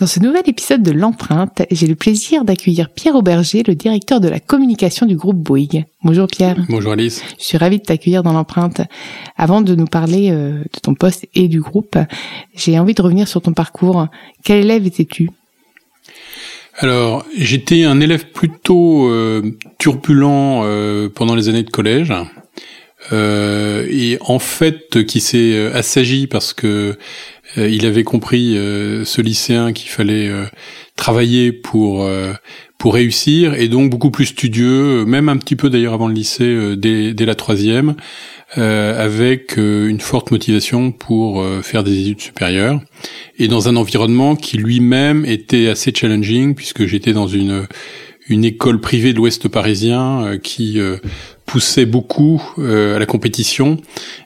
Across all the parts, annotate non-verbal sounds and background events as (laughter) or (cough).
Dans ce nouvel épisode de l'empreinte, j'ai le plaisir d'accueillir Pierre Auberger, le directeur de la communication du groupe Bouygues. Bonjour Pierre. Bonjour Alice. Je suis ravie de t'accueillir dans l'empreinte. Avant de nous parler euh, de ton poste et du groupe, j'ai envie de revenir sur ton parcours. Quel élève étais-tu? Alors, j'étais un élève plutôt euh, turbulent euh, pendant les années de collège. et en fait, qui s'est assagi parce que il avait compris, euh, ce lycéen, qu'il fallait euh, travailler pour pour réussir, et donc beaucoup plus studieux, même un petit peu d'ailleurs avant le lycée, dès, dès la troisième, avec une forte motivation pour faire des études supérieures, et dans un environnement qui lui-même était assez challenging, puisque j'étais dans une une école privée de l'Ouest parisien qui poussait beaucoup euh, à la compétition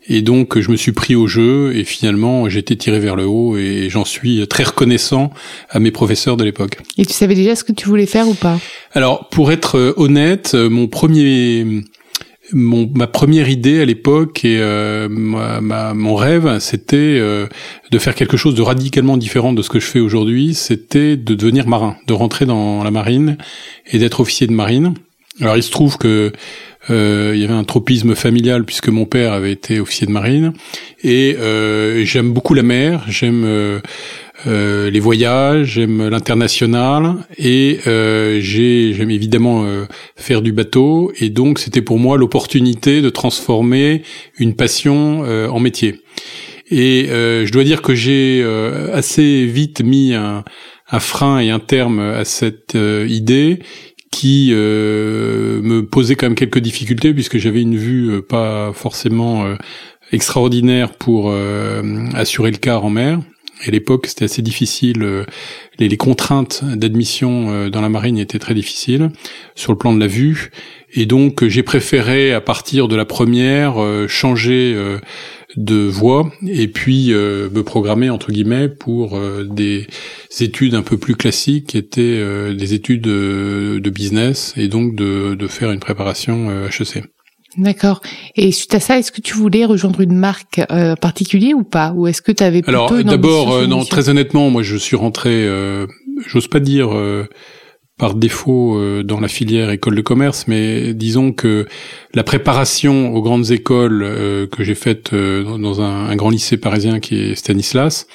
et donc je me suis pris au jeu et finalement j'ai été tiré vers le haut et j'en suis très reconnaissant à mes professeurs de l'époque. Et tu savais déjà ce que tu voulais faire ou pas? Alors pour être euh, honnête, euh, mon premier mon, ma première idée à l'époque et euh, ma, mon rêve, c'était de faire quelque chose de radicalement différent de ce que je fais aujourd'hui. C'était de devenir marin, de rentrer dans la marine et d'être officier de marine. Alors il se trouve que euh, il y avait un tropisme familial puisque mon père avait été officier de marine. Et euh, j'aime beaucoup la mer, j'aime euh, euh les voyages, j'aime l'international. Et euh, j'aime évidemment euh, faire du bateau. Et donc c'était pour moi l'opportunité de transformer une passion en métier. Et je dois dire que j'ai assez vite mis un, un frein et un terme à cette idée qui euh, me posait quand même quelques difficultés puisque j'avais une vue euh, pas forcément euh, extraordinaire pour assurer le quart en mer. Et à l'époque, c'était assez difficile. Les contraintes d'admission dans la marine étaient très difficiles sur le plan de la vue. Et donc, j'ai préféré, à partir de la première, changer de voie et puis euh, me programmer entre guillemets pour euh, des études un peu plus classiques qui étaient euh, des études de, business et donc de, de faire une préparation HEC. D'accord. Et suite à ça, est-ce que tu voulais rejoindre une marque particulière ou pas? Ou est-ce que tu avais plutôt Alors d'abord, non, très honnêtement, moi je suis rentré, j'ose pas dire par défaut euh, dans la filière école de commerce, mais disons que la préparation aux grandes écoles euh, que j'ai faite euh, dans un, grand lycée parisien qui est Stanislas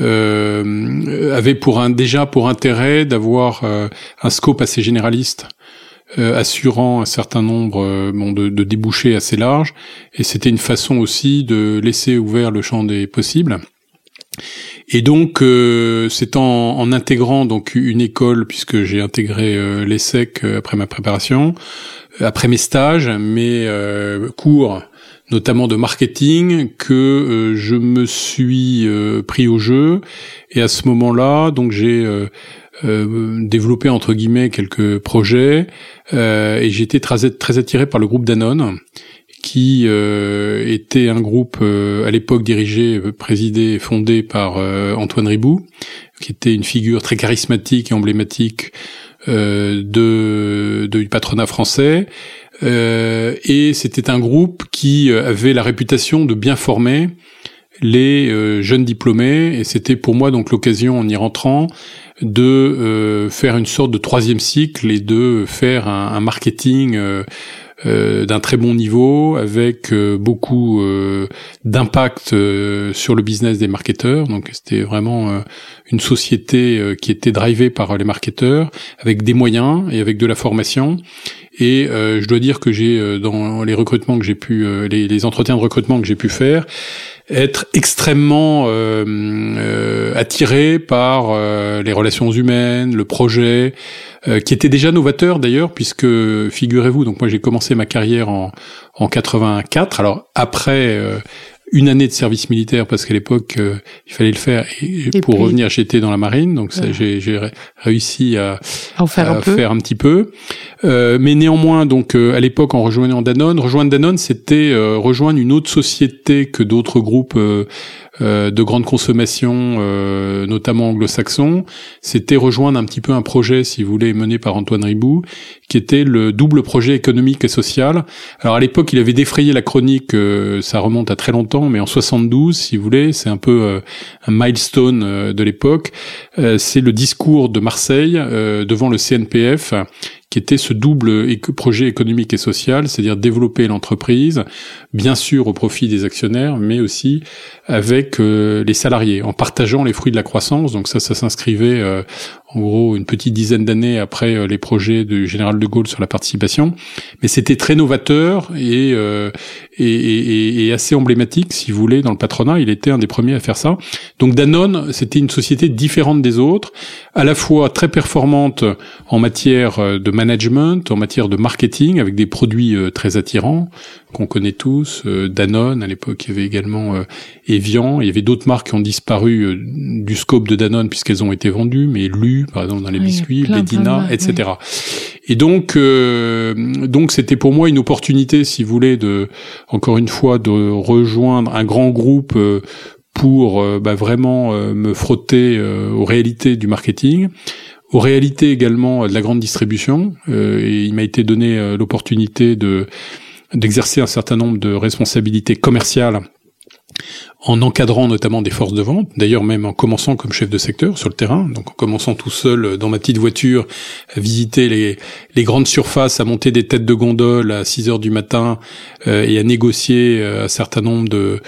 avait pour un déjà pour intérêt d'avoir un scope assez généraliste. assurant un certain nombre bon, de, de débouchés assez larges et c'était une façon aussi de laisser ouvert le champ des possibles et donc, euh, c'est en, intégrant donc une école, puisque j'ai intégré euh, l'ESSEC euh, après ma préparation, euh, après mes stages, mes cours, notamment de marketing, que je me suis pris au jeu. Et à ce moment-là, donc j'ai développé entre guillemets quelques projets, et j'ai été très, très attiré par le groupe Danone qui euh, était un groupe euh, à l'époque dirigé, euh, présidé et fondé par Antoine Ribou, qui était une figure très charismatique et emblématique de, du patronat français. et c'était un groupe qui avait la réputation de bien former les jeunes diplômés. Et c'était pour moi donc l'occasion, en y rentrant, de faire une sorte de troisième cycle et de faire un, un marketing euh, d'un très bon niveau, avec euh, beaucoup euh, d'impact sur le business des marketeurs. Donc c'était vraiment une société qui était drivée par les marketeurs, avec des moyens et avec de la formation. Et je dois dire que j'ai dans les recrutements que j'ai pu, les, les, entretiens de recrutement que j'ai pu faire, être extrêmement euh, euh, attiré par euh, les relations humaines, le projet, qui était déjà novateur d'ailleurs, puisque figurez-vous, donc moi j'ai commencé ma carrière en, en 84, alors après une année de service militaire parce qu'à l'époque il fallait le faire et, pour revenir j'étais dans la marine. Donc ça j'ai réussi à, en faire, un, faire un petit peu. Mais néanmoins donc à l'époque en rejoignant Danone rejoindre Danone c'était rejoindre une autre société que d'autres groupes euh, de grande consommation, euh, notamment anglo-saxon, c'était rejoindre un petit peu un projet, si vous voulez, mené par Antoine Ribou, qui était le double projet économique et social. Alors à l'époque, il avait défrayé la chronique, euh, ça remonte à très longtemps, mais en 72, si vous voulez, c'est un peu un milestone de l'époque. c'est le discours de Marseille devant le CNPF qui était ce double projet économique et social, c'est-à-dire développer l'entreprise, bien sûr au profit des actionnaires, mais aussi avec euh, les salariés, en partageant les fruits de la croissance. Donc ça, ça s'inscrivait euh, en gros une petite dizaine d'années après euh, les projets du général de Gaulle sur la participation. Mais c'était très novateur et, et, et, et, assez emblématique, si vous voulez, dans le patronat. Il était un des premiers à faire ça. Donc Danone, c'était une société différente des autres, à la fois très performante en matière de management, en matière de marketing, avec des produits très attirants qu'on connaît tous, Danone, à l'époque il y avait également Evian, il y avait d'autres marques qui ont disparu du scope de Danone puisqu'elles ont été vendues, mais Lu par exemple dans les biscuits, Bedina, etc. Et donc, euh, donc c'était pour moi une opportunité, si vous voulez, de encore une fois de rejoindre un grand groupe euh, pour euh, bah, vraiment me frotter aux réalités du marketing aux réalités également de la grande distribution. et il m'a été donné l'opportunité de d'exercer un certain nombre de responsabilités commerciales en encadrant notamment des forces de vente, d'ailleurs même en commençant comme chef de secteur sur le terrain, donc en commençant tout seul euh, dans ma petite voiture à visiter les, grandes surfaces, à monter des têtes de gondole à 6 heures du matin euh, et à négocier euh, un certain nombre de,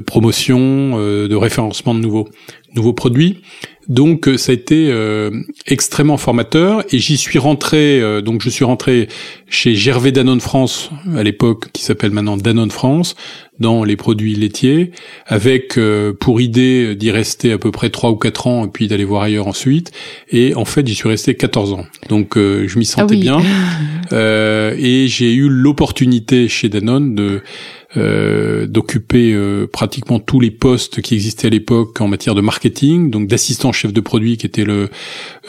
promotions, de référencement de nouveaux, nouveaux produits. Donc euh, ça a été euh, extrêmement formateur et j'y suis rentré. Euh, donc je suis rentré chez Gervais Danone France à l'époque, qui s'appelle maintenant Danone France, dans les produits laitiers, avec pour idée d'y rester à peu près trois ou quatre ans et puis d'aller voir ailleurs ensuite. Et en fait j'y suis resté 14 ans. Donc je m'y sentais ah bien (laughs) et j'ai eu l'opportunité chez Danone de euh, d'occuper euh, pratiquement tous les postes qui existaient à l'époque en matière de marketing, donc d'assistant chef de produit qui était le,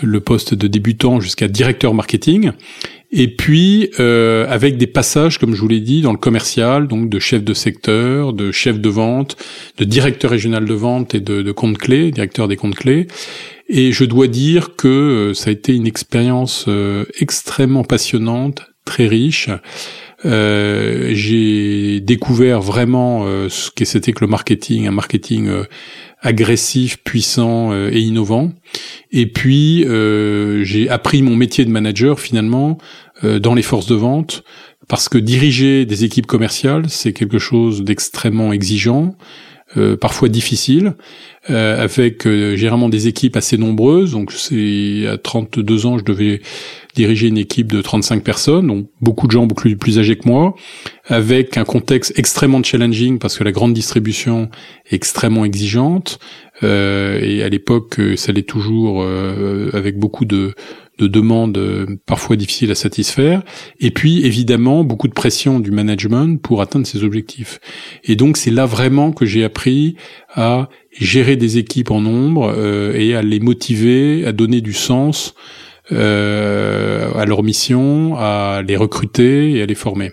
le poste de débutant jusqu'à directeur marketing. Et puis euh, avec des passages, comme je vous l'ai dit, dans le commercial, donc de chef de secteur, de chef de vente, de directeur régional de vente et de, de compte clé, directeur des comptes clés. Et je dois dire que ça a été une expérience extrêmement passionnante, très riche. Euh, j'ai découvert vraiment euh, ce que c'était que le marketing, un marketing euh, agressif, puissant et innovant. Et puis j'ai appris mon métier de manager finalement dans les forces de vente parce que diriger des équipes commerciales, c'est quelque chose d'extrêmement exigeant. parfois difficile, avec généralement des équipes assez nombreuses. Donc c'est à 32 ans, je devais diriger une équipe de 35 personnes, donc beaucoup de gens beaucoup plus âgés que moi, avec un contexte extrêmement challenging parce que la grande distribution est extrêmement exigeante. Euh, et à l'époque, ça l'est toujours euh, avec beaucoup de, de demandes euh, parfois difficiles à satisfaire. Et puis, évidemment, beaucoup de pression du management pour atteindre ses objectifs. Et donc, c'est là vraiment que j'ai appris à gérer des équipes en nombre euh, et à les motiver, à donner du sens euh, à leur mission, à les recruter et à les former.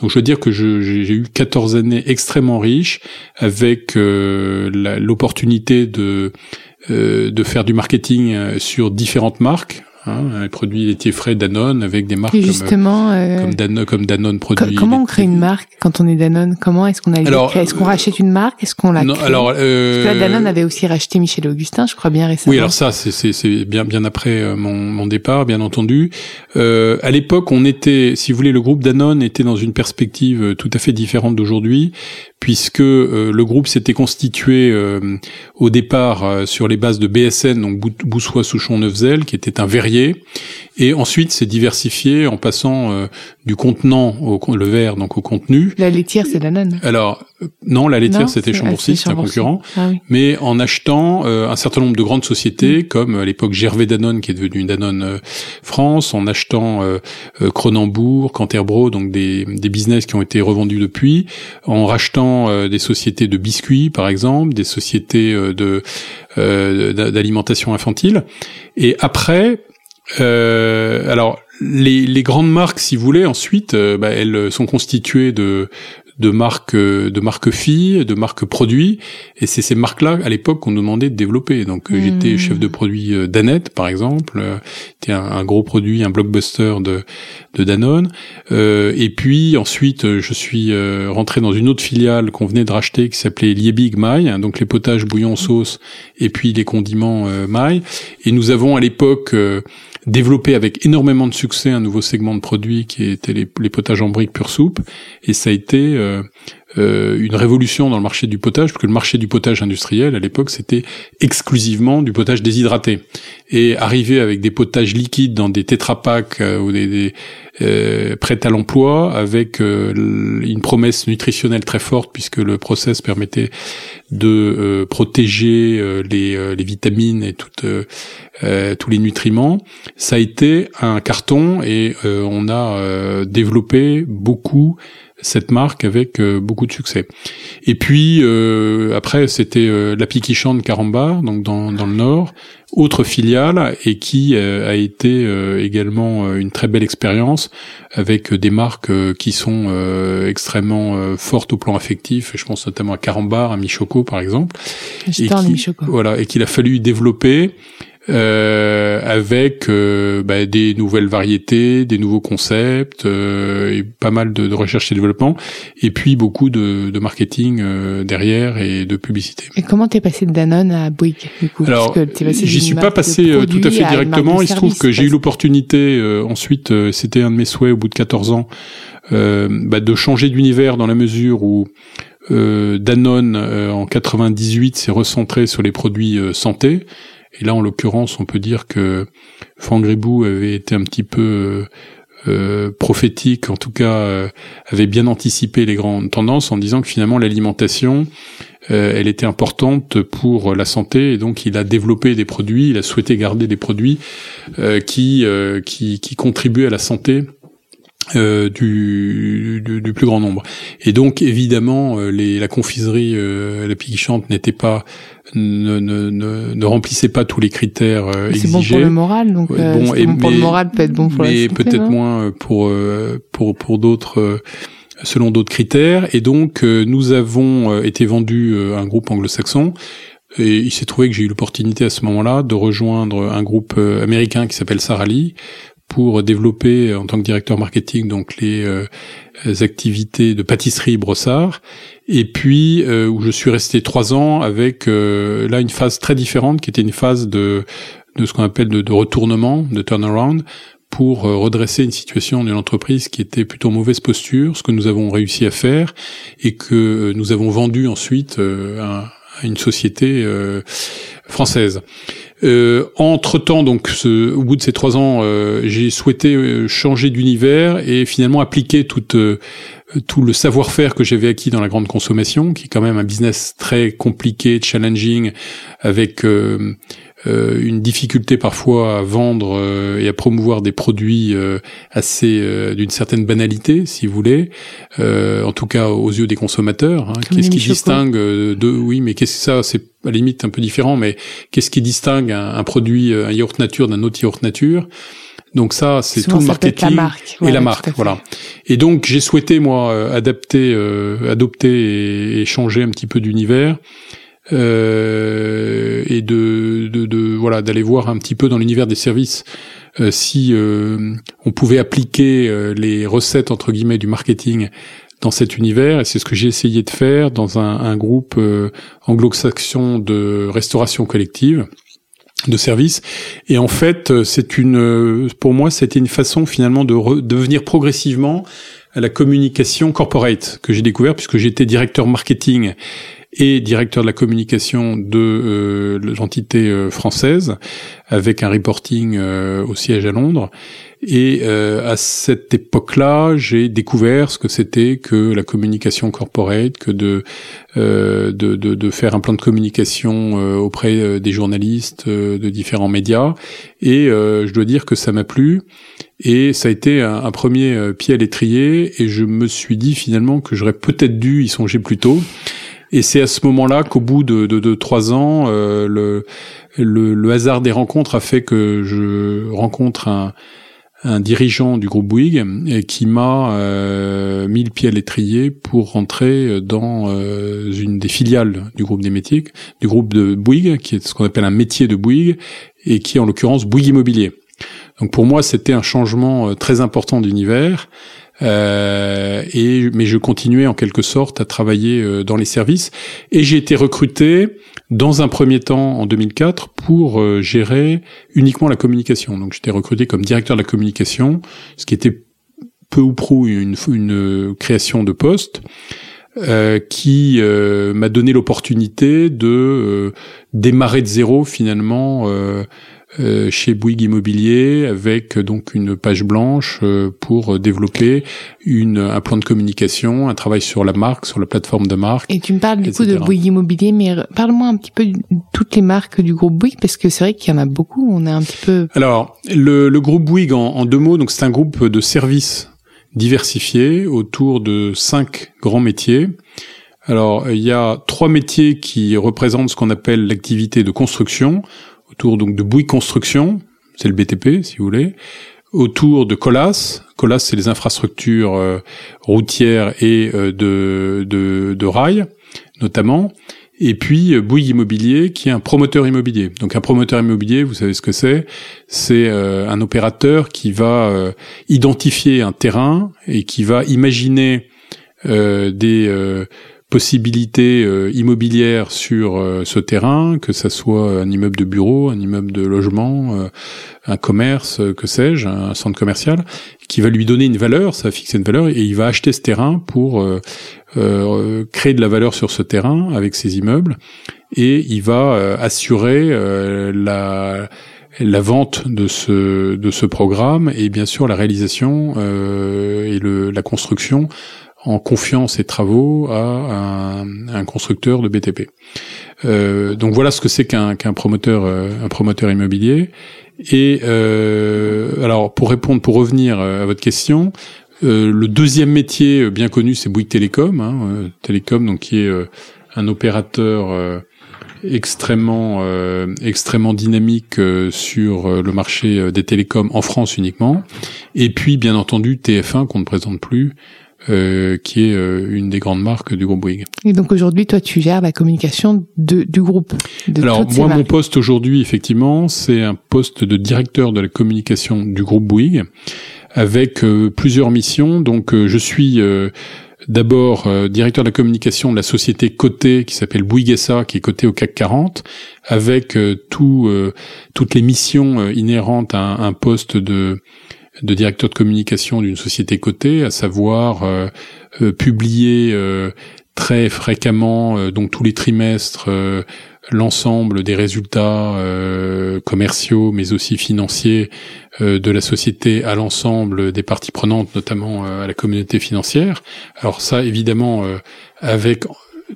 Donc je veux dire que j'ai eu 14 années extrêmement riches avec euh, l'opportunité de euh, de faire du marketing sur différentes marques, Hein, les produits laitiers frais Danone avec des marques justement, comme, comme, Danone, comme Danone produits. comment on crée une marque quand on est Danone? Comment est-ce qu'on a Est-ce qu'on rachète une marque? Est-ce qu'on la non, alors euh, Parce que Danone avait aussi racheté Michel Augustin, je crois bien récemment. Oui, alors ça c'est bien bien après euh, mon, mon départ, bien entendu. Euh, à l'époque, on était, si vous voulez, le groupe Danone était dans une perspective euh, tout à fait différente d'aujourd'hui, puisque euh, le groupe s'était constitué euh, au départ euh, sur les bases de BSN, donc Boussois, Souchon, Neufzel, qui était un verrier, et ensuite s'est diversifié en passant du contenant au le verre, donc au contenu. La laitière, c'est Danone. Alors non, la laitière c'était c'est- Chambourcy, ah, c'est un concurrent. Ah oui. Mais en achetant euh, un certain nombre de grandes Mm. sociétés, comme à l'époque Gervais Danone, qui est devenu Danone euh, France, en achetant euh, euh, Cronenbourg, Canterbro, donc des, des business qui ont été revendus depuis, en rachetant euh, des sociétés de biscuits, par exemple, des sociétés euh, de euh, d'a- d'alimentation infantile. Et après, euh, alors les, les grandes marques, si vous voulez, ensuite, euh, bah, elles sont constituées de de marques euh, de marques filles, de marques produits, et c'est ces marques-là à l'époque qu'on nous demandait de développer. Donc euh, Hmm. j'étais chef de produit euh, Danette, par exemple, c'était un, un gros produit, un blockbuster de de Danone. Euh, et puis ensuite, je suis rentré dans une autre filiale qu'on venait de racheter qui s'appelait Liebig Maille, hein, donc les potages bouillon sauce et puis les condiments euh, Maille. Et nous avons à l'époque développé avec énormément de succès un nouveau segment de produits qui était les, potages en briques pure soupe. Et ça a été euh, une révolution dans le marché du potage, parce que le marché du potage industriel, à l'époque, c'était exclusivement du potage déshydraté. Et arriver avec des potages liquides dans des tétrapacks euh, ou des, des euh, prêts à l'emploi, avec euh, une promesse nutritionnelle très forte, puisque le process permettait de euh, protéger euh, les, les vitamines et toutes, tous les nutriments, ça a été un carton et on a développé beaucoup cette marque avec euh, beaucoup de succès. Et puis euh, après c'était euh, la Piqui de Carambar, donc dans, dans le nord, autre filiale et qui euh, a été euh, également euh, une très belle expérience avec des marques euh, qui sont euh, extrêmement euh, fortes au plan affectif. Et je pense notamment à Carambar, à Michoco par exemple en qui- Michoco. voilà, et qu'il a fallu développer euh, avec euh, bah, des nouvelles variétés, des nouveaux concepts, euh, et pas mal de, de recherche et développement, et puis beaucoup de, de marketing euh, derrière et de publicité. Et comment t'es passé de Danone à Bouygues, du coup? Alors, j'y suis pas passé euh, tout à fait à directement. Il se trouve que j'ai eu l'opportunité euh, ensuite, euh, c'était un de mes souhaits au bout de 14 ans, euh, bah, de changer d'univers dans la mesure où euh, Danone euh, en 98 s'est recentré sur les produits euh, santé. Et là, en l'occurrence, on peut dire que Franck Gribou avait été un petit peu euh, euh, prophétique, en tout cas, euh, avait bien anticipé les grandes tendances en disant que finalement l'alimentation, elle était importante pour la santé, et donc il a développé des produits, il a souhaité garder des produits qui, qui qui contribuaient à la santé. Euh, du, du, du plus grand nombre. Et donc évidemment, euh, les, la confiserie, euh, la piquichante n'était pas, ne, ne, ne, ne remplissait pas tous les critères euh, C'est bon exigés. pour le moral, donc Ouais, euh, bon, et bon pour le mais- moral peut être bon pour la mais santé. peut-être moins euh, pour pour pour d'autres selon d'autres critères et donc nous avons été vendus à un groupe anglo-saxon et il s'est trouvé que j'ai eu l'opportunité à ce moment-là de rejoindre un groupe américain qui s'appelle Sarali pour développer euh, en tant que directeur marketing donc les euh, activités de pâtisserie Brossard. Et puis euh, où je suis resté trois ans avec euh, là une phase très différente qui était une phase de de ce qu'on appelle de, de retournement, de turnaround, pour euh, redresser une situation d'une entreprise qui était plutôt en mauvaise posture, ce que nous avons réussi à faire, et que euh, nous avons vendu ensuite à, une société euh, française. Euh, entre temps, donc, ce, au bout de ces trois ans, euh, j'ai souhaité euh, changer d'univers et finalement appliquer euh, tout le savoir-faire que j'avais acquis dans la grande consommation, qui est quand même un business très compliqué, challenging, avec une difficulté parfois à vendre euh, et à promouvoir des produits euh, assez euh, d'une certaine banalité, si vous voulez, euh, en tout cas aux yeux des consommateurs. hein. Qu'est-ce qui distingue euh, de oui, mais qu'est-ce que ça C'est à la limite un peu différent, mais qu'est-ce qui distingue un, un produit, euh, un yaourt nature d'un autre yaourt nature? Donc ça, c'est tout le marketing la marque. et la marque, voilà. Et donc j'ai souhaité moi euh, adapter, euh, adopter et, et changer un petit peu d'univers euh, et de, de, de- voilà d'aller voir un petit peu dans l'univers des services euh, si euh, on pouvait appliquer euh, les recettes entre guillemets du marketing dans cet univers. Et c'est ce que j'ai essayé de faire dans un, un groupe euh, anglo-saxon de restauration collective de services. Et en fait euh, c'est une pour moi c'était une façon finalement de devenir progressivement à la communication corporate que j'ai découvert puisque j'étais directeur marketing et directeur de la communication de l'entité française, avec un reporting au siège à Londres. Et euh, à cette époque-là, j'ai découvert ce que c'était que la communication corporate, que de, euh, de, de, de, faire un plan de communication euh, auprès euh, des journalistes de différents médias. Et je dois dire que ça m'a plu. Et ça a été un premier pied à l'étrier. Et je me suis dit finalement que j'aurais peut-être dû y songer plus tôt. Et c'est à ce moment-là qu'au bout de, de, de, trois ans, le, le, le hasard des rencontres a fait que je rencontre un un dirigeant du groupe Bouygues qui m'a euh, mis le pied à l'étrier pour rentrer dans euh, une des filiales du groupe des métiers, du groupe de Bouygues, qui est ce qu'on appelle un métier de Bouygues, et qui est en l'occurrence Bouygues Immobilier. Donc pour moi, c'était un changement euh, très important d'univers. Euh, et mais je continuais en quelque sorte à travailler euh, dans les services et j'ai été recruté dans un premier temps en 2004 pour euh, gérer uniquement la communication. Donc j'étais recruté comme directeur de la communication, ce qui était peu ou prou une, une création de poste. Euh, qui euh, m'a donné l'opportunité de démarrer de zéro finalement euh, chez Bouygues Immobilier avec euh, donc une page blanche euh, pour développer une, un plan de communication, un travail sur la marque, sur la plateforme de marque. Et tu me parles du coup de Bouygues Immobilier, mais parle-moi un petit peu de toutes les marques du groupe Bouygues parce que c'est vrai qu'il y en a beaucoup. On est un petit peu. Alors le, le groupe Bouygues en, en deux mots, donc c'est un groupe de services diversifiés autour de cinq grands métiers. Alors, il y a trois métiers qui représentent ce qu'on appelle l'activité de construction autour donc de Bouygues Construction, c'est le BTP si vous voulez, autour de Colas. Colas, c'est les infrastructures euh, routières et euh, de, de, de rails, notamment. Et puis euh, Bouygues Immobilier, qui est un promoteur immobilier. Donc un promoteur immobilier, vous savez ce que c'est C'est un opérateur qui va identifier un terrain et qui va imaginer des possibilités euh, immobilières sur euh, ce terrain, que ça soit un immeuble de bureau, un immeuble de logement, euh, un commerce, que sais-je, un centre commercial, qui va lui donner une valeur, ça va fixer une valeur, et il va acheter ce terrain pour créer de la valeur sur ce terrain avec ses immeubles, et il va assurer la la vente de ce de ce programme et bien sûr la réalisation et le, la construction en confiant ses travaux à un, constructeur de BTP. Euh, donc voilà ce que c'est qu'un promoteur euh, un promoteur immobilier. Et euh, alors pour répondre, pour revenir à votre question, le deuxième métier bien connu c'est Bouygues Télécom, hein, Télécom donc qui est un opérateur extrêmement extrêmement dynamique sur le marché des télécoms en France uniquement. Et puis bien entendu TF1 qu'on ne présente plus euh, qui est euh, une des grandes marques du groupe Bouygues. Et donc aujourd'hui, toi, tu gères la communication de, du groupe. De Alors moi, mon poste aujourd'hui, effectivement, c'est un poste de directeur de la communication du groupe Bouygues, avec euh, plusieurs missions. Donc je suis d'abord directeur de la communication de la société cotée qui s'appelle Bouygues SA, qui est cotée au CAC 40, avec tout, toutes les missions inhérentes à un poste de de directeur de communication d'une société cotée, à savoir euh, euh, publier euh, très fréquemment, donc tous les trimestres, l'ensemble des résultats commerciaux, mais aussi financiers de la société à l'ensemble des parties prenantes, notamment à la communauté financière. Alors ça, évidemment, avec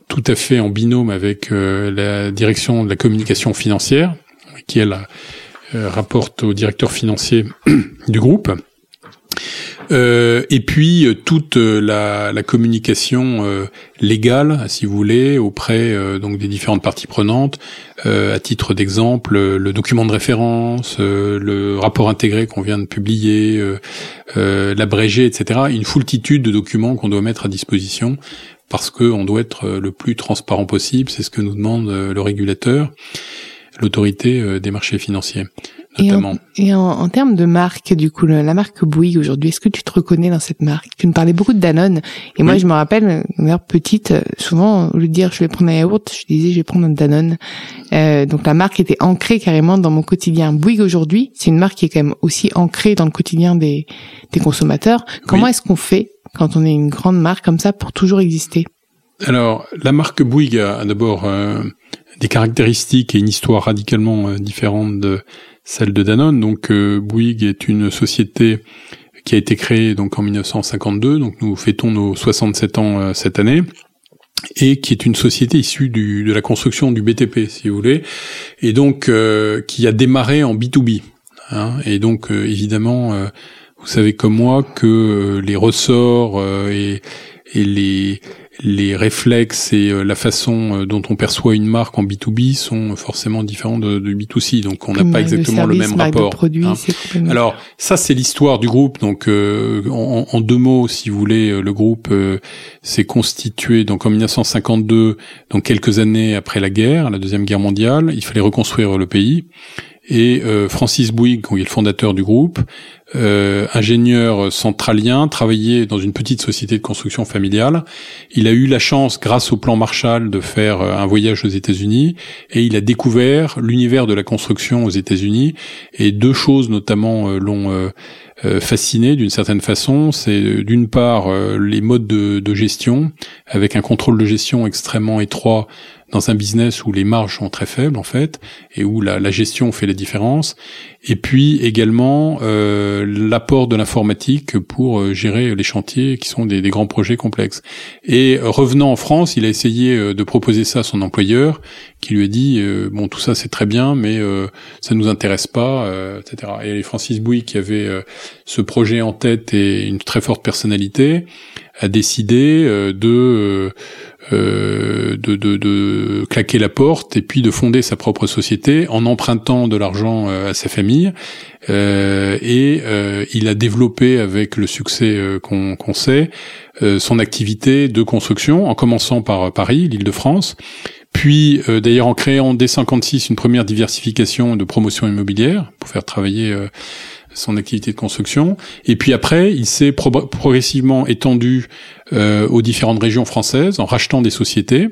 tout à fait en binôme avec la direction de la communication financière, qui est la rapporte au directeur financier (clears throat) du groupe. Euh, et puis euh, toute la, la communication légale, si vous voulez, auprès donc des différentes parties prenantes. à titre d'exemple, le document de référence, le rapport intégré qu'on vient de publier, l'abrégé, etc. Une foultitude de documents qu'on doit mettre à disposition parce qu'on doit être le plus transparent possible. C'est ce que nous demande le régulateur l'autorité euh, des marchés financiers. Notamment. Et, en, en, termes de marque, du coup, la marque Bouygues aujourd'hui, est-ce que tu te reconnais dans cette marque? Tu me parlais beaucoup de Danone, et moi je me rappelle, mère petite, souvent au lieu de dire je vais prendre un yaourt, je disais je vais prendre un Danone. Euh, donc la marque était ancrée carrément dans mon quotidien. Bouygues aujourd'hui, c'est une marque qui est quand même aussi ancrée dans le quotidien des, des consommateurs. Comment est-ce qu'on fait quand on est une grande marque comme ça pour toujours exister? Alors, la marque Bouygues a, d'abord des caractéristiques et une histoire radicalement différente de celle de Danone. Donc, Bouygues est une société qui a été créée donc en 1952. Donc, nous fêtons nos 67 ans cette année et qui est une société issue du, de la construction du BTP, si vous voulez, et donc euh, qui a démarré en B2B. Hein, et donc euh, évidemment, euh, vous savez comme moi que les ressorts et, et les les réflexes et euh, la façon euh, dont on perçoit une marque en B2B sont forcément différents de, de B2C. Donc on n'a pas exactement le, même rapport. Hein. Alors ça c'est l'histoire du groupe. Donc euh, en, en, deux mots, si vous voulez, le groupe s'est constitué donc en 1952, donc quelques années après la guerre, la deuxième guerre mondiale. Il fallait reconstruire le pays. Et Francis Bouygues, qui est le fondateur du groupe, euh, ingénieur centralien, travaillait dans une petite société de construction familiale. Il a eu la chance, grâce au plan Marshall, de faire euh, un voyage aux États-Unis et il a découvert l'univers de la construction aux États-Unis. Et deux choses notamment euh, l'ont fasciné d'une certaine façon. C'est d'une part les modes de, de gestion, avec un contrôle de gestion extrêmement étroit dans un business où les marges sont très faibles en fait et où la, la gestion fait la différence. Et puis également euh, l'apport de l'informatique pour euh, gérer les chantiers qui sont des, des, grands projets complexes. Et revenant en France, il a essayé euh, de proposer ça à son employeur, qui lui a dit euh, bon tout ça c'est très bien, mais euh, ça nous intéresse pas, etc. Et Francis Bouy qui avait ce projet en tête et une très forte personnalité a décidé de euh, de, de, de, claquer la porte et puis de fonder sa propre société en empruntant de l'argent euh, à sa famille. Euh, et euh, il a développé avec le succès qu'on sait son activité de construction, en commençant par Paris, l'Île-de-France, puis d'ailleurs en créant dès 56 une première diversification de promotion immobilière pour faire travailler son activité de construction. Et puis après, il s'est progressivement étendu euh, aux différentes régions françaises en rachetant des sociétés.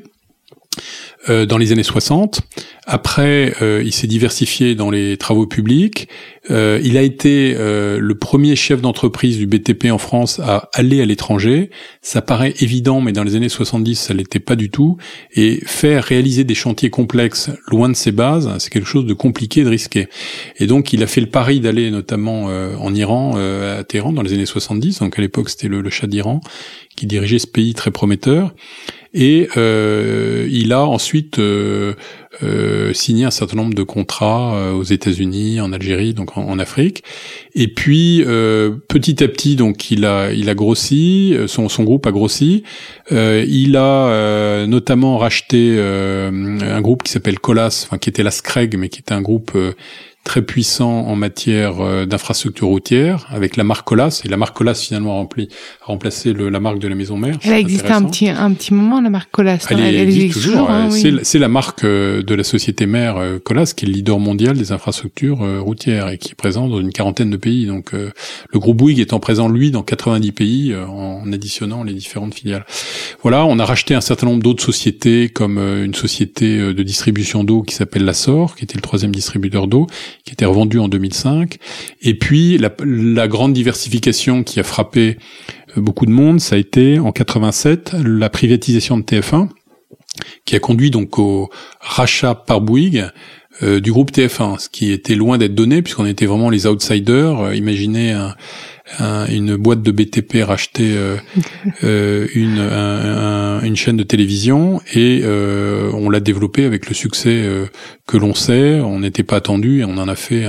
Euh, dans les années 60. Après, euh, il s'est diversifié dans les travaux publics. Euh, il a été euh, le premier chef d'entreprise du BTP en France à aller à l'étranger. Ça paraît évident, mais dans les années 70, ça l'était pas du tout. Et faire réaliser des chantiers complexes loin de ses bases, c'est quelque chose de compliqué, de risqué. Et donc, il a fait le pari d'aller notamment en Iran, à Téhéran, dans les années 70. Donc, à l'époque, c'était le, le Shah d'Iran qui dirigeait ce pays très prometteur. Et euh, il a ensuite euh, euh, signé un certain nombre de contrats euh, aux États-Unis, en Algérie, donc en, en Afrique. Et puis euh, petit à petit, donc il a il a grossi, son son groupe a grossi. il a notamment racheté un groupe qui s'appelle Colas, enfin qui était la Screg, mais qui était un groupe très puissant en matière euh, d'infrastructure routière, avec la marque Colas, et la marque Colas finalement rempli, a remplacé le, la marque de la maison mère. Elle a existé un petit, un petit moment, la marque Colas. Elle, elle, existe toujours. Hein, c'est la marque euh, de la société mère euh, Colas, qui est le leader mondial des infrastructures routières et qui est présent dans une quarantaine de pays. Donc le groupe Bouygues étant présent, lui, dans 90 pays, en additionnant les différentes filiales. Voilà, on a racheté un certain nombre d'autres sociétés, comme une société de distribution d'eau qui s'appelle La Sor, qui était le troisième distributeur d'eau, qui était revendu en 2005. Et puis la, grande diversification qui a frappé euh, beaucoup de monde, ça a été en 87 la privatisation de TF1, qui a conduit donc au rachat par Bouygues euh, du groupe TF1, ce qui était loin d'être donné puisqu'on était vraiment les outsiders. Euh, imaginez un, une boîte de BTP racheter euh, (laughs) euh, une, une chaîne de télévision et euh, on l'a développé avec le succès que l'on sait. On n'était pas attendu et on en a fait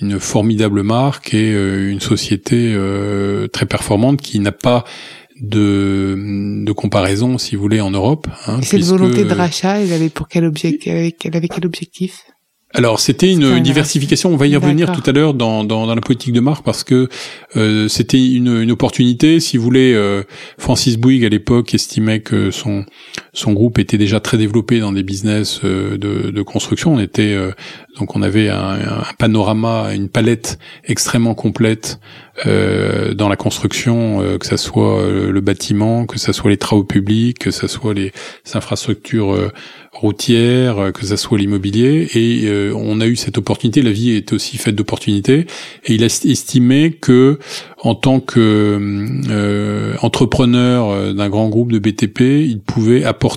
une formidable marque et une société très performante qui n'a pas de, de comparaison, si vous voulez, en Europe. Hein, cette volonté de rachat, elle avait pour quel elle avait quel objectif? Alors c'était une diversification, on va y revenir tout à l'heure dans, dans, dans, la politique de marque parce que euh, c'était une, une, opportunité. Si vous voulez, euh, Francis Bouygues à l'époque estimait que son son groupe était déjà très développé dans des business de, de, construction. On était donc on avait un, panorama, une palette extrêmement complète euh, dans la construction, euh, que ça soit euh, le bâtiment, que ça soit les travaux publics, que ça soit les, infrastructures euh, routières, que ça soit l'immobilier. Et on a eu cette opportunité. La vie est aussi faite d'opportunités. Et il a estimé que, en tant que entrepreneur d'un grand groupe de BTP, il pouvait apporter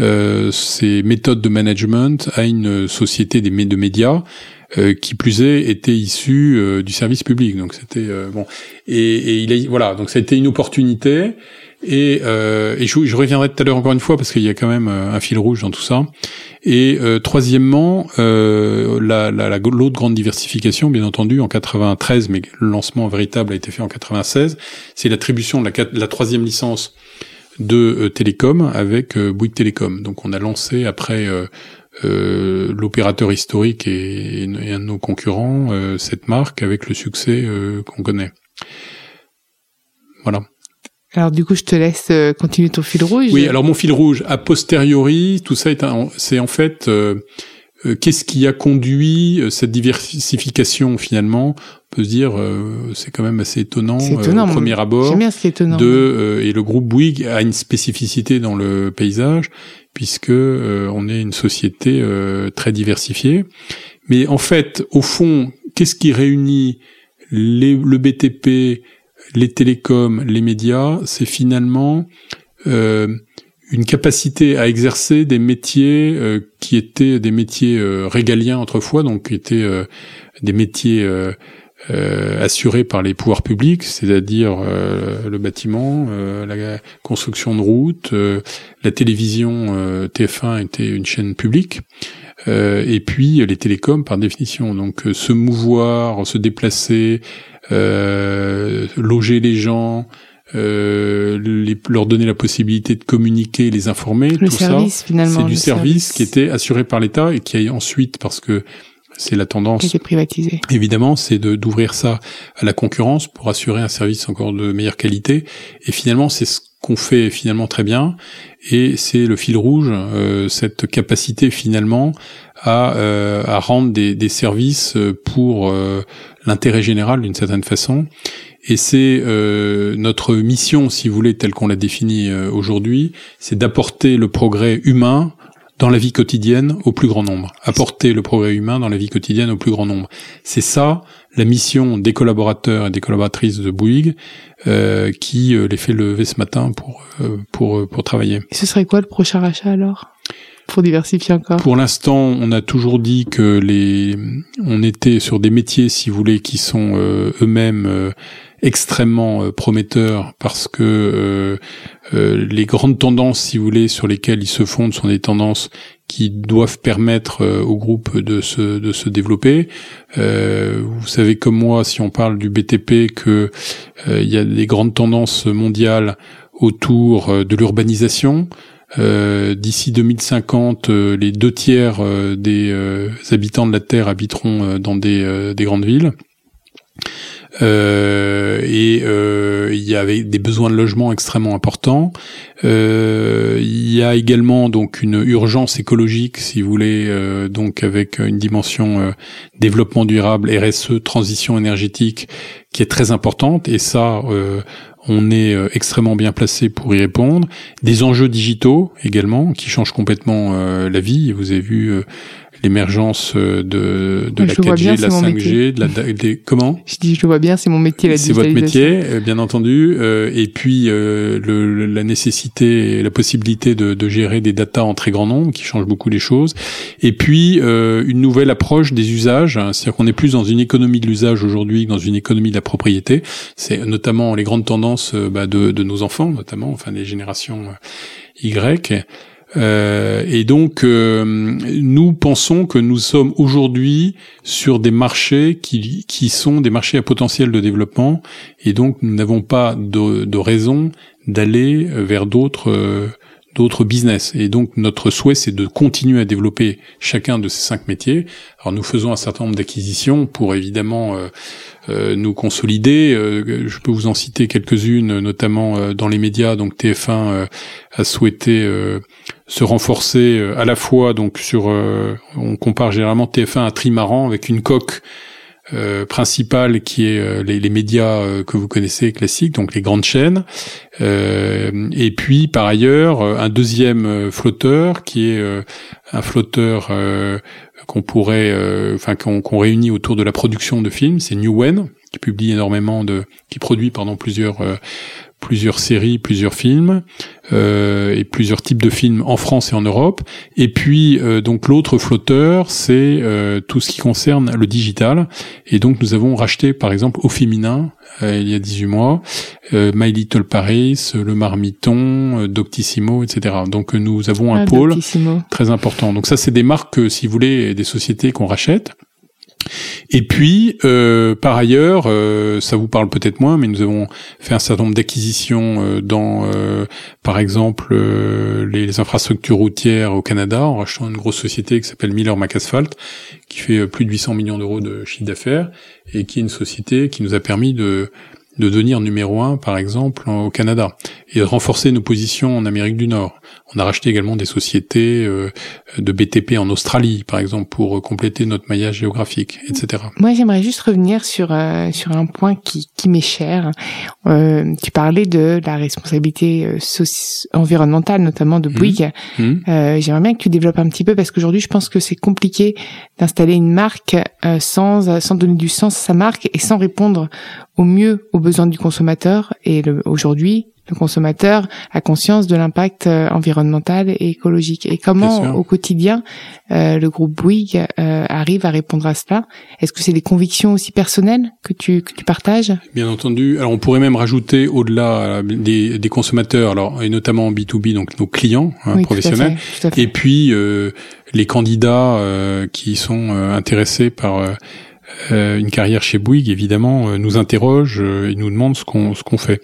euh, ces méthodes de management à une société des de médias euh, qui plus est était issue euh, du service public. Donc c'était bon et, et, il a, voilà donc ça a été une opportunité. Et, et je, je, reviendrai tout à l'heure encore une fois parce qu'il y a quand même un fil rouge dans tout ça. Et troisièmement, euh, la, la, l'autre grande diversification, bien entendu, en 93, mais le lancement véritable a été fait en 96, c'est l'attribution de la, la troisième licence de euh, télécom avec euh, Bouygues Télécom. Donc on a lancé après euh, l'opérateur historique et, un de nos concurrents cette marque avec le succès qu'on connaît. Voilà. Alors du coup, je te laisse continuer ton fil rouge. Oui, alors mon fil rouge, a posteriori, tout ça est c'est en fait qu'est-ce qui a conduit euh, cette diversification finalement? On peut se dire, euh, c'est quand même assez étonnant, étonnant au premier abord. Bien étonnant. De, et le groupe Bouygues a une spécificité dans le paysage puisque on est une société très diversifiée. Mais en fait, au fond, qu'est-ce qui réunit les, le BTP, les télécoms, les médias? C'est finalement une capacité à exercer des métiers euh, qui étaient des métiers euh, régaliens autrefois, donc qui étaient euh, des métiers assurés par les pouvoirs publics, c'est-à-dire le bâtiment, la construction de routes, la télévision TF1 était une chaîne publique. et puis les télécoms par définition. Donc se mouvoir, se déplacer, loger les gens, euh, les, leur donner la possibilité de communiquer, les informer, le tout service, ça, finalement, c'est du service, qui était assuré par l'État et qui a ensuite, parce que c'est la tendance, qui privatisé. Évidemment, c'est de d'ouvrir ça à la concurrence pour assurer un service encore de meilleure qualité. Et finalement, c'est ce qu'on fait finalement très bien. Et c'est le fil rouge, euh, cette capacité finalement à, euh, à rendre des, des services pour euh, l'intérêt général d'une certaine façon. Et c'est euh, notre mission, si vous voulez, telle qu'on l'a définie euh, aujourd'hui, c'est d'apporter le progrès humain dans la vie quotidienne au plus grand nombre. Apporter le progrès humain dans la vie quotidienne au plus grand nombre. C'est ça la mission des collaborateurs et des collaboratrices de Bouygues euh, qui les fait lever ce matin pour pour pour travailler. Et ce serait quoi le prochain rachat alors? Pour diversifier encore Pour l'instant, on a toujours dit que les, on était sur des métiers, si vous voulez, qui sont eux-mêmes extrêmement euh, prometteur parce que euh, euh, les grandes tendances, si vous voulez, sur lesquelles ils se fondent sont des tendances qui doivent permettre au groupe de se, de se développer. vous savez comme moi, si on parle du BTP, que il y a des grandes tendances mondiales autour de l'urbanisation. D'ici 2050, les deux tiers des habitants de la Terre habiteront dans des, des grandes villes. Euh, et euh, il y avait des besoins de logement extrêmement importants. Euh, il y a également donc une urgence écologique, si vous voulez, euh, donc avec une dimension euh, développement durable, RSE, transition énergétique, qui est très importante. Et ça, on est extrêmement bien placé pour y répondre. Des enjeux digitaux également qui changent complètement la vie. Vous avez vu l'émergence euh, de, de la 4G, de la 5G, de la des, comment? Je dis, je vois bien, c'est mon métier la C'est votre métier, euh, bien entendu, euh, et puis le, la nécessité, et la possibilité de, de, gérer des datas en très grand nombre, qui change beaucoup les choses, et puis une nouvelle approche des usages, hein, c'est-à-dire qu'on est plus dans une économie de l'usage aujourd'hui que dans une économie de la propriété. C'est notamment les grandes tendances bah, de, de nos enfants, notamment, enfin des générations Y. Euh, et donc, euh, nous pensons que nous sommes aujourd'hui sur des marchés qui, qui sont des marchés à potentiel de développement, et donc nous n'avons pas de, de raison d'aller vers d'autres euh, d'autres business. Et donc notre souhait, c'est de continuer à développer chacun de ces cinq métiers. Alors nous faisons un certain nombre d'acquisitions pour évidemment nous consolider. je peux vous en citer quelques-unes, notamment dans les médias. Donc TF1 a souhaité se renforcer à la fois donc sur on compare généralement TF1 à Trimaran avec une coque euh, principale qui est euh, les, les, médias euh, que vous connaissez classiques, donc les grandes chaînes, et puis par ailleurs un deuxième flotteur qui est un flotteur qu'on pourrait, enfin qu'on réunit autour de la production de films, c'est Newen qui publie énormément de, qui produit pardon plusieurs plusieurs séries, plusieurs films euh, et plusieurs types de films en France et en Europe. Et puis euh, donc l'autre flotteur, c'est euh, tout ce qui concerne le digital. Et donc nous avons racheté par exemple au féminin il y a 18 mois My Little Paris, Le Marmiton, Doctissimo, etc. Donc nous avons un ah, pôle très important. Donc ça c'est des marques, si vous voulez, des sociétés qu'on rachète. Et puis, euh, par ailleurs, euh, ça vous parle peut-être moins, mais nous avons fait un certain nombre d'acquisitions euh, dans, par exemple, les, infrastructures routières au Canada, en rachetant une grosse société qui s'appelle Miller McAsphalt, qui fait plus de 800 millions d'euros de chiffre d'affaires, et qui est une société qui nous a permis de de devenir numéro un, par exemple, au Canada, et de renforcer nos positions en Amérique du Nord. On a racheté également des sociétés euh, de BTP en Australie, par exemple, pour euh, compléter notre maillage géographique, etc. Moi, j'aimerais juste revenir sur euh, sur un point qui, qui m'est cher. Euh, tu parlais de la responsabilité environnementale, notamment de Bouygues. Mmh. Mmh. j'aimerais bien que tu développes un petit peu parce qu'aujourd'hui, je pense que c'est compliqué d'installer une marque sans sans donner du sens à sa marque et sans répondre au mieux aux besoins du consommateur. Et aujourd'hui, le consommateur a conscience de l'impact euh, environnemental et écologique. Et comment, au quotidien, euh, le groupe Bouygues euh, arrive à répondre à cela? Est-ce que c'est des convictions aussi personnelles que tu, que tu partages? Bien entendu. Alors, on pourrait même rajouter au-delà des, des, consommateurs, alors et notamment en B2B, donc nos clients hein, professionnels, et puis les candidats qui sont intéressés par euh, une carrière chez Bouygues, évidemment, euh, nous interroge euh, et nous demande ce qu'on ce qu'on fait.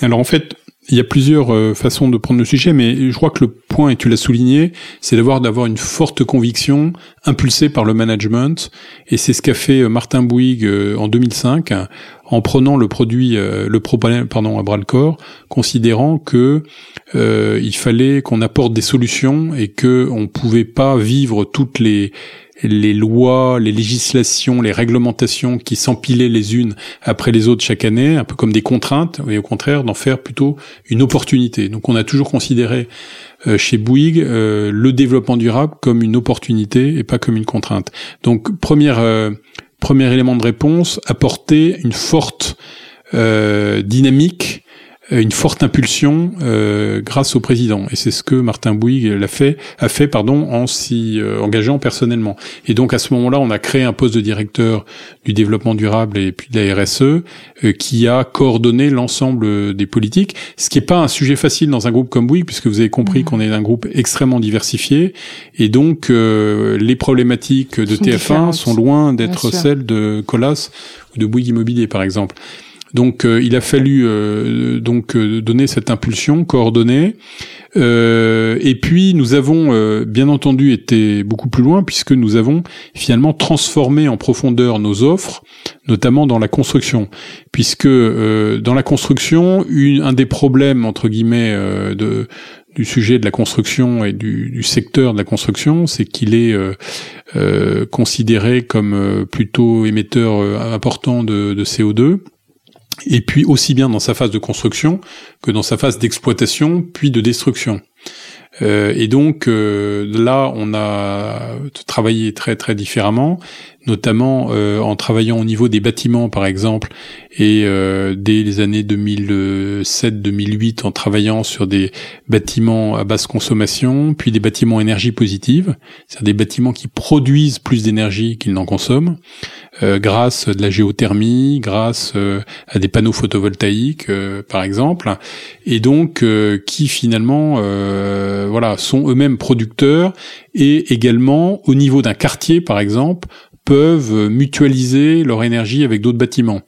Alors en fait, il y a plusieurs façons de prendre le sujet, mais je crois que le point, et tu l'as souligné, c'est d'avoir d'avoir une forte conviction impulsée par le management, et c'est ce qu'a fait Martin Bouygues en 2005 en prenant le produit, le problème, pardon, à bras le corps, considérant que il fallait qu'on apporte des solutions et que on pouvait pas vivre toutes les les lois, les législations, les réglementations qui s'empilaient les unes après les autres chaque année, un peu comme des contraintes, et au contraire d'en faire plutôt une opportunité. Donc on a toujours considéré euh, chez Bouygues euh, le développement durable comme une opportunité et pas comme une contrainte. Donc première euh, premier élément de réponse, apporter une forte dynamique euh, une forte impulsion euh, grâce au président. Et c'est ce que Martin Bouygues l'a fait, a fait pardon, en s'y euh, engageant personnellement. Et donc à ce moment-là, on a créé un poste de directeur du développement durable et puis de la RSE euh, qui a coordonné l'ensemble des politiques, ce qui n'est pas un sujet facile dans un groupe comme Bouygues, puisque vous avez compris mmh. qu'on est un groupe extrêmement diversifié. Et donc les problématiques de TF1 sont loin d'être celles de Colas ou de Bouygues Immobilier, par exemple. Donc euh, il a fallu euh, donc euh, donner cette impulsion coordonnée. et puis nous avons bien entendu été beaucoup plus loin puisque nous avons finalement transformé en profondeur nos offres, notamment dans la construction, puisque dans la construction, un des problèmes entre guillemets du sujet de la construction et du, secteur de la construction, c'est qu'il est, considéré comme plutôt émetteur important de CO2 et puis aussi bien dans sa phase de construction que dans sa phase d'exploitation puis de destruction. Euh, et donc euh, là, on a travaillé très très différemment, notamment euh, en travaillant au niveau des bâtiments, par exemple, et dès les années 2007-2008, en travaillant sur des bâtiments à basse consommation, puis des bâtiments énergie positive, c'est-à-dire des bâtiments qui produisent plus d'énergie qu'ils n'en consomment. Euh, grâce à de la géothermie, grâce euh, à des panneaux photovoltaïques, euh, par exemple, et donc qui finalement, voilà, sont eux-mêmes producteurs et également au niveau d'un quartier, par exemple, peuvent mutualiser leur énergie avec d'autres bâtiments.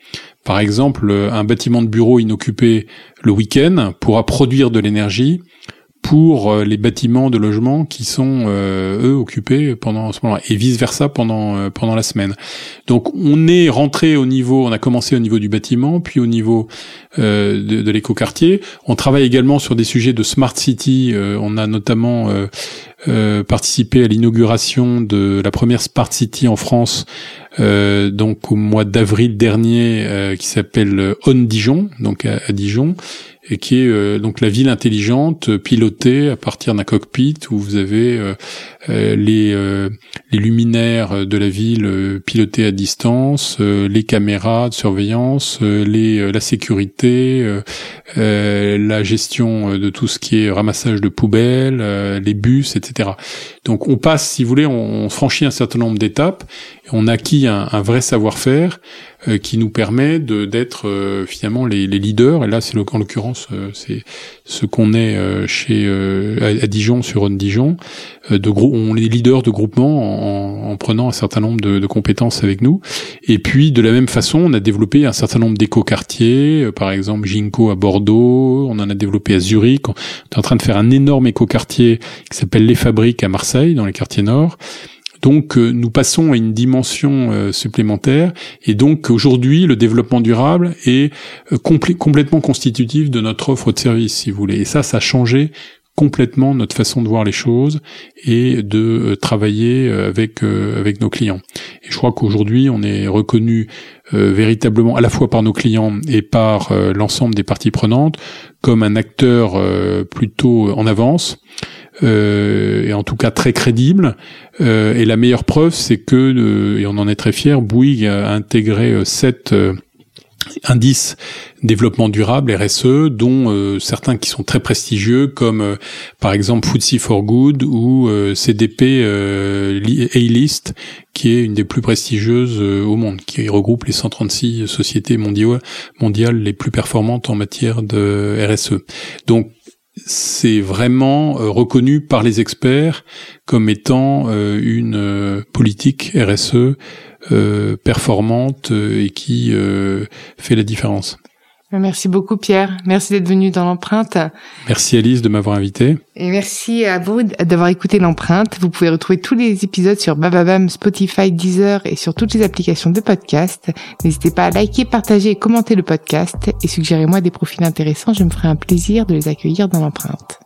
Par exemple, un bâtiment de bureau inoccupé le week-end pourra produire de l'énergie pour les bâtiments de logement qui sont eux occupés pendant ce moment et vice versa pendant pendant la semaine. Donc on est rentré au niveau, on a commencé au niveau du bâtiment, puis au niveau de, de l'écoquartier. On travaille également sur des sujets de smart city. on a notamment euh, participé à l'inauguration de la première Smart City en France, euh, donc au mois d'avril dernier, euh, qui s'appelle On Dijon, donc à Dijon, et qui est euh, donc la ville intelligente euh, pilotée à partir d'un cockpit où vous avez euh, les, les luminaires de la ville pilotés à distance, les caméras de surveillance, les, la sécurité, la gestion de tout ce qui est ramassage de poubelles, les bus, etc. Donc on passe, si vous voulez, on, franchit un certain nombre d'étapes, on acquit un, un vrai savoir-faire euh, qui nous permet de d'être euh, finalement les, les, leaders. Et là, c'est en l'occurrence, euh, c'est ce qu'on est chez à, Dijon sur Rhône Dijon. de gros, on est leaders de groupement en, en, prenant un certain nombre de, de, compétences avec nous. Et puis de la même façon, on a développé un certain nombre d'éco-quartiers. par exemple, Ginko à Bordeaux. On en a développé à Zurich. On est en train de faire un énorme éco-quartier qui s'appelle Les Fabriques à Marseille, dans les quartiers nord. Donc euh, nous passons à une dimension euh, supplémentaire et donc aujourd'hui le développement durable est euh, complètement constitutif de notre offre de service si vous voulez. Et ça, ça a changé complètement notre façon de voir les choses et de travailler avec avec nos clients. Et je crois qu'aujourd'hui, on est reconnu véritablement à la fois par nos clients et par l'ensemble des parties prenantes comme un acteur plutôt en avance euh, et en tout cas très crédible. Euh, et la meilleure preuve, c'est que, euh, et on en est très fier, Bouygues a intégré sept indices développement durable RSE dont certains qui sont très prestigieux comme par exemple FTSE for Good ou CDP A-List qui est une des plus prestigieuses au monde qui regroupe les 136 sociétés mondiales les plus performantes en matière de RSE. Donc c'est vraiment euh, reconnu par les experts comme étant euh, une euh, politique RSE performante et qui fait la différence. Merci beaucoup Pierre. Merci d'être venu dans l'empreinte. Merci Alice de m'avoir invité. Et merci à vous d'avoir écouté l'empreinte. Vous pouvez retrouver tous les épisodes sur Bababam, Spotify, Deezer et sur toutes les applications de podcast. N'hésitez pas à liker, partager et commenter le podcast et suggérez-moi des profils intéressants. Je me ferai un plaisir de les accueillir dans l'empreinte.